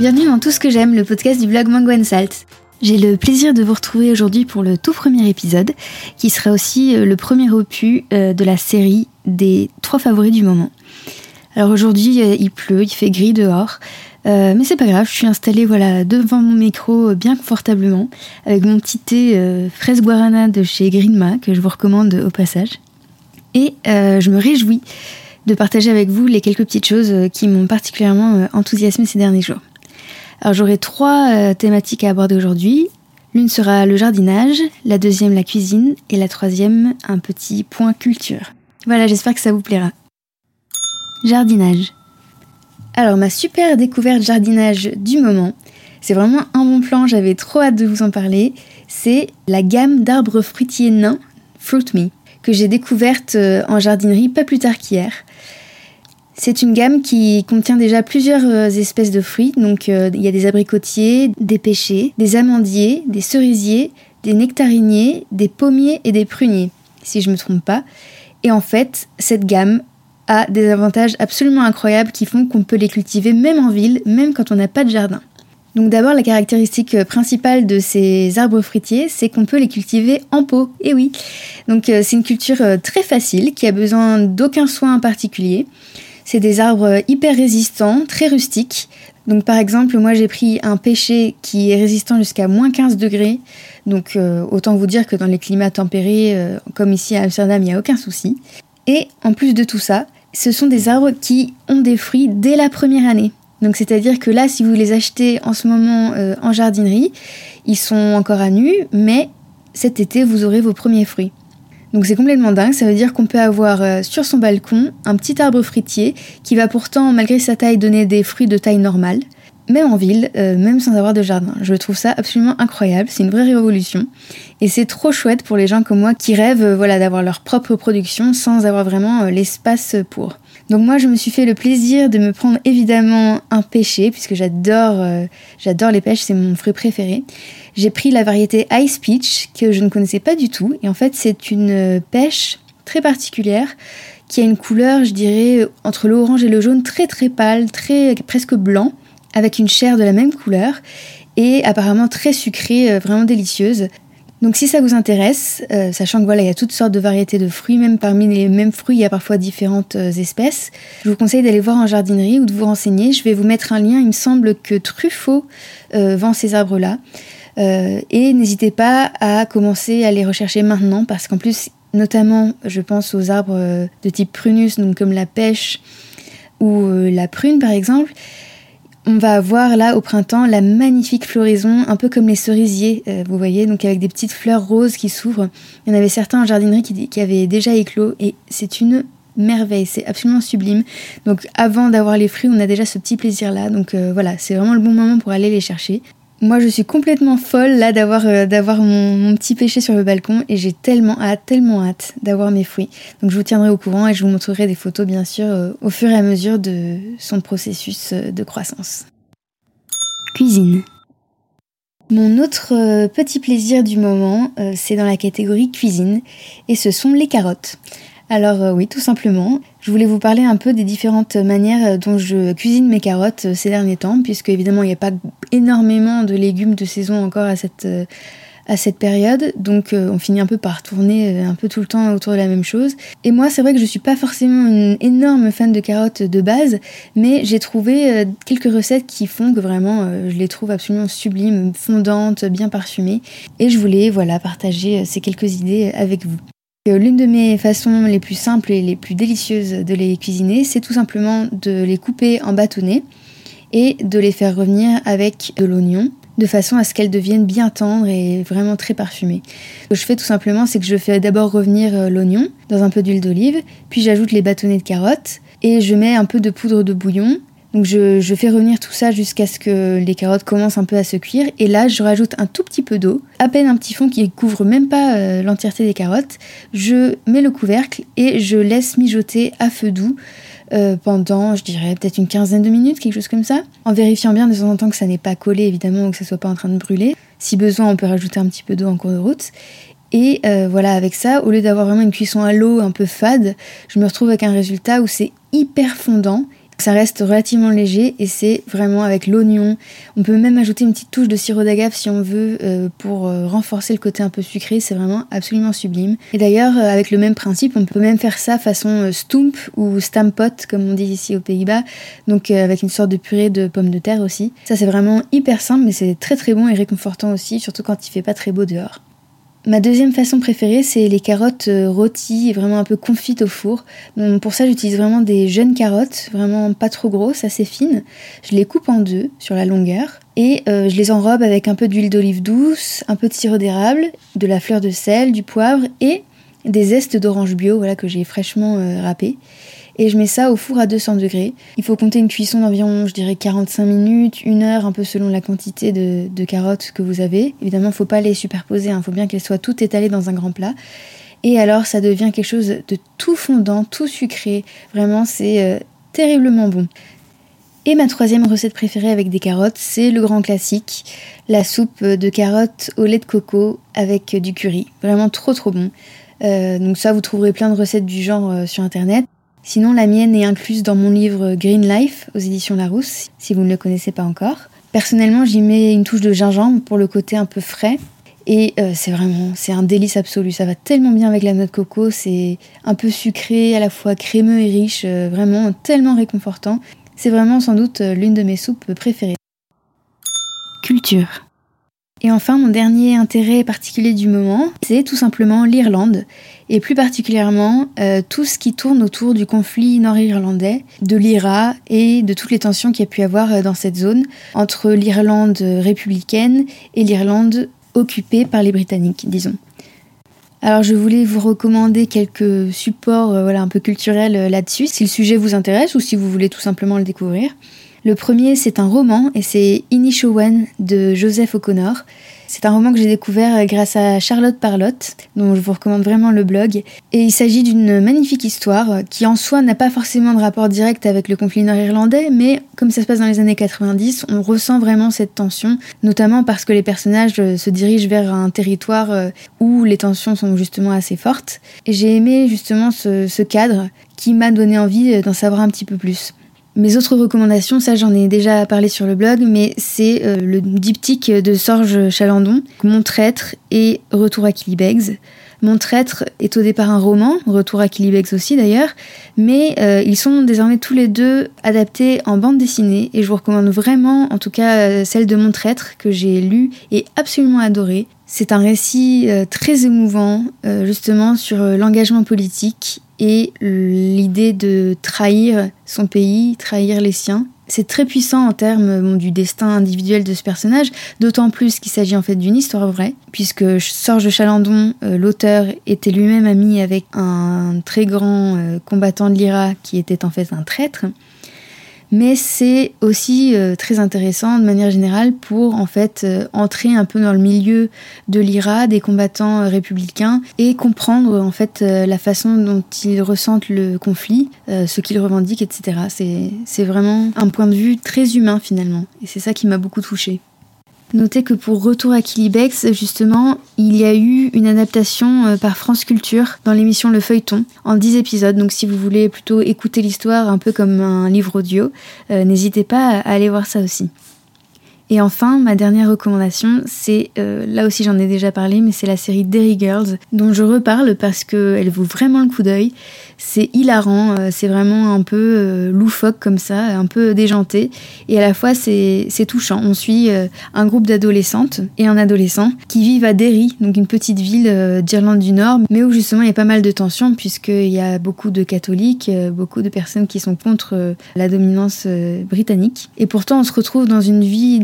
Bienvenue dans Tout ce que j'aime, le podcast du blog Mango Salt. J'ai le plaisir de vous retrouver aujourd'hui pour le tout premier épisode, qui sera aussi euh, le premier opus euh, de la série des trois favoris du moment. Alors aujourd'hui, euh, il pleut, il fait gris dehors, mais c'est pas grave, je suis installée voilà, devant mon micro bien confortablement, avec mon petit thé fraise guarana de chez Greenma, que je vous recommande au passage. Et je me réjouis de partager avec vous les quelques petites choses qui m'ont particulièrement enthousiasmé ces derniers jours. Alors j'aurai trois euh, thématiques à aborder aujourd'hui. L'une sera le jardinage, la deuxième la cuisine et la troisième un petit point culture. Voilà, j'espère que ça vous plaira. Jardinage. Alors ma super découverte jardinage du moment, c'est vraiment un bon plan, j'avais trop hâte de vous en parler, c'est la gamme d'arbres fruitiers nains Fruit Me que j'ai découverte euh, en jardinerie pas plus tard qu'hier. C'est une gamme qui contient déjà plusieurs euh, espèces de fruits. Donc euh, il y a des abricotiers, des pêchers, des amandiers, des cerisiers, des nectariniers, des pommiers et des pruniers, si je ne me trompe pas. Et en fait, cette gamme a des avantages absolument incroyables qui font qu'on peut les cultiver même en ville, même quand on n'a pas de jardin. Donc d'abord, la caractéristique principale de ces arbres fruitiers, c'est qu'on peut les cultiver en pot. Et oui, donc euh, c'est une culture très facile qui a besoin d'aucun soin particulier. C'est des arbres hyper résistants, très rustiques. Donc par exemple, moi j'ai pris un pêcher qui est résistant jusqu'à moins 15 degrés. Donc euh, autant vous dire que dans les climats tempérés, euh, comme ici à Amsterdam, il n'y a aucun souci. Et en plus de tout ça, ce sont des arbres qui ont des fruits dès la première année. Donc c'est-à-dire que là, si vous les achetez en ce moment euh, en jardinerie, ils sont encore à nu, mais cet été, vous aurez vos premiers fruits. Donc c'est complètement dingue, ça veut dire qu'on peut avoir euh, sur son balcon un petit arbre fruitier qui va pourtant, malgré sa taille, donner des fruits de taille normale, même en ville, euh, même sans avoir de jardin. Je trouve ça absolument incroyable, c'est une vraie révolution. Et c'est trop chouette pour les gens comme moi qui rêvent euh, voilà, d'avoir leur propre production sans avoir vraiment l'espace pour. Donc moi je me suis fait le plaisir de me prendre évidemment un pêcher puisque j'adore j'adore les pêches, c'est mon fruit préféré. J'ai pris la variété Ice Peach que je ne connaissais pas du tout. Et en fait, c'est une pêche très particulière qui a une couleur, je dirais, entre l'orange et le jaune très très pâle, très presque blanc, avec une chair de la même couleur et apparemment très sucrée, euh, vraiment délicieuse. Donc si ça vous intéresse, euh, sachant que voilà, il y a toutes sortes de variétés de fruits, même parmi les mêmes fruits, il y a parfois différentes euh, espèces, je vous conseille d'aller voir en jardinerie ou de vous renseigner. Je vais vous mettre un lien, il me semble que Truffaut vend ces arbres-là. Euh, et n'hésitez pas à commencer à les rechercher maintenant parce qu'en plus, notamment, je pense aux arbres euh, de type prunus, donc comme la pêche ou euh, la prune par exemple. On va avoir là au printemps la magnifique floraison, un peu comme les cerisiers, vous voyez, donc avec des petites fleurs roses qui s'ouvrent. Il y en avait certains en jardinerie qui, qui avaient déjà éclos et c'est une merveille, c'est absolument sublime. Donc avant d'avoir les fruits, on a déjà ce petit plaisir là. Donc voilà, c'est vraiment le bon moment pour aller les chercher. Moi, je suis complètement folle là d'avoir euh, d'avoir mon, petit péché sur le balcon et j'ai tellement hâte, tellement hâte d'avoir mes fruits. Donc, je vous tiendrai au courant et je vous montrerai des photos, bien sûr, euh, au fur et à mesure de son processus euh, de croissance. Cuisine. Mon autre petit plaisir du moment, c'est dans la catégorie cuisine et ce sont les carottes. Alors euh, oui, tout simplement, je voulais vous parler un peu des différentes manières euh, dont je cuisine mes carottes euh, ces derniers temps, puisque évidemment il n'y a pas énormément de légumes de saison encore à cette, à cette période, donc on finit un peu par tourner un peu tout le temps autour de la même chose. Et moi c'est vrai que je suis pas forcément une énorme fan de carottes de base, mais j'ai trouvé quelques recettes qui font que vraiment je les trouve absolument sublimes, fondantes, bien parfumées, et je voulais voilà partager ces quelques idées avec vous. L'une de mes façons les plus simples et les plus délicieuses de les cuisiner, c'est tout simplement de les couper en bâtonnets et de les faire revenir avec de l'oignon de façon à ce qu'elles deviennent bien tendres et vraiment très parfumées. Ce que je fais tout simplement, c'est que je fais d'abord revenir euh, l'oignon dans un peu d'huile d'olive, puis j'ajoute les bâtonnets de carottes et je mets un peu de poudre de bouillon donc je, fais revenir tout ça jusqu'à ce que les carottes commencent un peu à se cuire. Et là, je rajoute un tout petit peu d'eau, à peine un petit fond qui couvre même pas euh, l'entièreté des carottes. Je mets le couvercle et je laisse mijoter à feu doux euh, pendant, je dirais, peut-être une quinzaine de minutes, quelque chose comme ça. En vérifiant bien de temps en temps que ça n'est pas collé, évidemment, ou que ça soit pas en train de brûler. Si besoin, on peut rajouter un petit peu d'eau en cours de route. Et euh, voilà, avec ça, au lieu d'avoir vraiment une cuisson à l'eau un peu fade, je me retrouve avec un résultat où c'est hyper fondant Ça reste relativement léger et c'est vraiment avec l'oignon. On peut même ajouter une petite touche de sirop d'agave si on veut euh, pour euh, renforcer le côté un peu sucré. C'est vraiment absolument sublime. Et d'ailleurs, euh, avec le même principe, on peut même faire ça façon stump ou stampot, comme on dit ici aux Pays-Bas. Donc avec une sorte de purée de pommes de terre aussi. Ça, c'est vraiment hyper simple, mais c'est très très bon et réconfortant aussi, surtout quand il fait pas très beau dehors. Ma deuxième façon préférée, c'est les carottes euh, rôties, vraiment un peu confites au four. Donc pour ça, j'utilise vraiment des jeunes carottes, vraiment pas trop grosses, assez fines. Je les coupe en deux sur la longueur et euh, je les enrobe avec un peu d'huile d'olive douce, un peu de sirop d'érable, de la fleur de sel, du poivre et des zestes d'orange bio, voilà que j'ai fraîchement euh, et je mets ça au four à 200 degrés. Il faut compter une cuisson d'environ, je dirais, 45 minutes, une heure, un peu selon la quantité de, carottes que vous avez. Évidemment, il faut pas les superposer, il hein. faut bien qu'elles soient toutes étalées dans un grand plat. Et alors, ça devient quelque chose de tout fondant, tout sucré. Vraiment, c'est euh, terriblement bon. Et ma troisième recette préférée avec des carottes, c'est le grand classique, la soupe de carottes au lait de coco avec du curry. Vraiment trop trop bon. Euh, donc ça, vous trouverez plein de recettes du genre euh, sur internet. Sinon, la mienne est incluse dans mon livre Green Life aux éditions Larousse, si vous ne le connaissez pas encore. Personnellement, j'y mets une touche de gingembre pour le côté un peu frais. Et euh, c'est vraiment, c'est un délice absolu. Ça va tellement bien avec la noix de coco. C'est un peu sucré, à la fois crémeux et riche. Euh, vraiment tellement réconfortant. C'est vraiment sans doute euh, l'une de mes soupes préférées. Culture. Et enfin, mon dernier intérêt particulier du moment, c'est tout simplement l'Irlande, et plus particulièrement euh, tout ce qui tourne autour du conflit nord-irlandais, de l'IRA et de toutes les tensions qu'il y a pu avoir euh, dans cette zone entre l'Irlande républicaine et l'Irlande occupée par les Britanniques, disons. Alors je voulais vous recommander quelques supports euh, voilà, un peu culturels là-dessus, si le sujet vous intéresse ou si vous voulez tout simplement le découvrir. Le premier, c'est un roman et c'est Inishowen de Joseph O'Connor. C'est un roman que j'ai découvert grâce à Charlotte Parlotte, dont je vous recommande vraiment le blog. Et il s'agit d'une magnifique histoire qui en soi n'a pas forcément de rapport direct avec le conflit nord-irlandais, mais comme ça se passe dans les années 90, on ressent vraiment cette tension, notamment parce que les personnages se dirigent vers un territoire euh, où les tensions sont justement assez fortes. Et j'ai aimé justement ce, ce cadre qui m'a donné envie d'en savoir un petit peu plus. Mes autres recommandations, ça j'en ai déjà parlé sur le blog, mais c'est euh, le diptyque de Sorge Chalandon, Mon traître et Retour à Kilibegs. Mon traître est au départ un roman, Retour à Kilibegs aussi d'ailleurs, mais euh, ils sont désormais tous les deux adaptés en bande dessinée et je vous recommande vraiment, en tout cas euh, celle de Mon traître que j'ai lu et absolument adoré. C'est un récit très émouvant, justement sur l'engagement politique et l'idée de trahir son pays, trahir les siens. C'est très puissant en termes du destin individuel de ce personnage, d'autant plus qu'il s'agit en fait d'une histoire vraie, puisque Sorge Chalandon, euh, l'auteur, était lui-même ami avec un très grand euh, combattant de l'IRA qui était en fait un traître mais c'est aussi euh, très intéressant de manière générale pour en fait euh, entrer un peu dans le milieu de l'IRA, des combattants euh, républicains et comprendre en fait la façon dont ils ressentent le conflit, ce qu'ils revendiquent, etc. C'est vraiment un point de vue très humain finalement et c'est ça qui m'a beaucoup touchée. Notez que pour Retour à Kilibex, justement, il y a eu une adaptation euh, par France Culture dans l'émission Le Feuilleton en 10 épisodes. Donc si vous voulez plutôt écouter l'histoire un peu comme un livre audio, euh, n'hésitez pas à aller voir ça aussi. Et enfin, ma dernière recommandation, c'est, euh, là aussi j'en ai déjà parlé, mais c'est la série Derry Girls, dont je reparle parce qu'elle vaut vraiment le coup d'œil. C'est hilarant, euh, c'est vraiment un peu euh, loufoque comme ça, un peu déjanté, et à la fois c'est touchant. On suit un groupe d'adolescentes et un adolescent qui vivent à Derry, donc une petite ville d'Irlande du Nord, mais où justement il y a pas mal de tensions puisqu'il y a beaucoup de catholiques, beaucoup de personnes qui sont contre la dominance britannique. Et pourtant on se retrouve dans une vie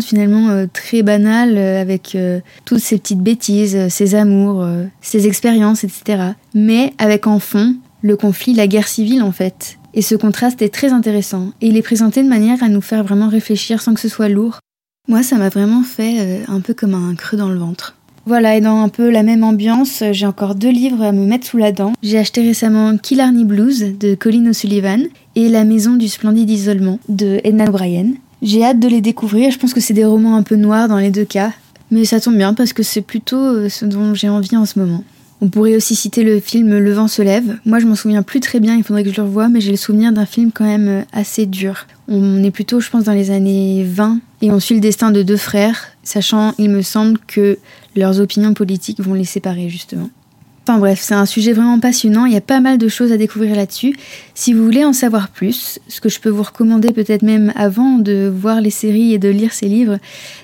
finalement euh, très banale euh, avec euh, toutes ces petites bêtises, ses amours, ses expériences, etc. Mais avec en fond le conflit, la guerre civile en fait. Et ce contraste est très intéressant et il est présenté de manière à nous faire vraiment réfléchir sans que ce soit lourd. Moi, ça m'a vraiment fait un peu comme un creux dans le ventre. Voilà, et dans un peu la même ambiance, j'ai encore deux livres à me mettre sous la dent. J'ai acheté récemment Killarney Blues de Colin O'Sullivan et La maison du splendide isolement de Edna O'Brien. J'ai hâte de les découvrir. Je pense que c'est des romans un peu noirs dans les deux cas. Mais ça tombe bien parce que c'est plutôt euh, ce dont j'ai envie en ce moment. On pourrait aussi citer le film Le vent se lève. Moi, je m'en souviens plus très bien, il faudrait que je le revoie, mais j'ai le souvenir d'un film quand même euh, assez dur. On est plutôt, je pense, dans les années 20 et on suit le destin de deux frères, sachant, il me semble, que leurs opinions politiques vont les séparer justement. Enfin bref, c'est un sujet vraiment passionnant, il y a pas mal de choses à découvrir là-dessus. Si vous voulez en savoir plus, ce que je peux vous recommander peut-être même avant de voir les séries et de lire ces livres,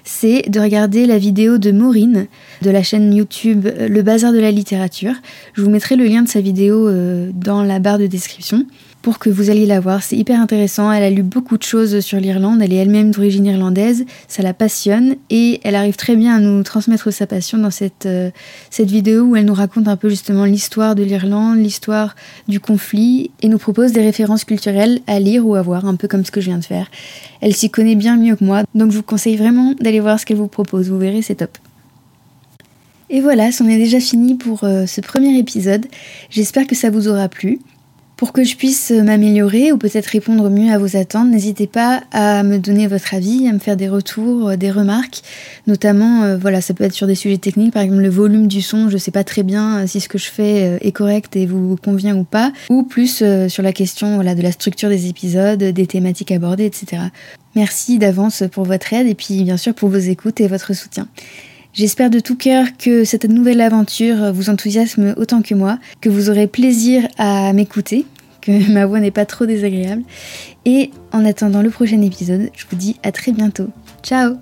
c'est de regarder la vidéo de Maureen de la chaîne YouTube Le Bazar de la littérature. Je vous mettrai le lien de sa vidéo euh, dans la barre de description pour que vous alliez la voir. C'est hyper intéressant. Elle a lu beaucoup de choses sur l'Irlande. Elle est elle-même d'origine irlandaise. Ça la passionne et elle arrive très bien à nous transmettre sa passion dans cette, euh, cette vidéo où elle nous raconte un peu justement l'histoire de l'Irlande, l'histoire du conflit et nous propose des références culturelles à lire ou à voir, un peu comme ce que je viens de faire. Elle s'y connaît bien mieux que moi, donc je vous conseille vraiment d'aller voir ce qu'elle vous propose. Vous verrez, c'est top. Et voilà, c'en est déjà fini pour euh, ce premier épisode. J'espère que ça vous aura plu. Pour que je puisse m'améliorer ou peut-être répondre mieux à vos attentes, n'hésitez pas à me donner votre avis, à me faire des retours, euh, des remarques. Notamment, euh, voilà, ça peut être sur des sujets techniques, par exemple le volume du son, je sais pas très bien euh, si ce que je fais est correct et vous convient ou pas. Ou plus sur la question de la structure des épisodes, des thématiques abordées, etc. Merci d'avance pour votre aide et puis bien sûr pour vos écoutes et votre soutien. J'espère de tout cœur que cette nouvelle aventure vous enthousiasme autant que moi, que vous aurez plaisir à m'écouter, que ma voix n'est pas trop désagréable. Et en attendant le prochain épisode, je vous dis à très bientôt. Ciao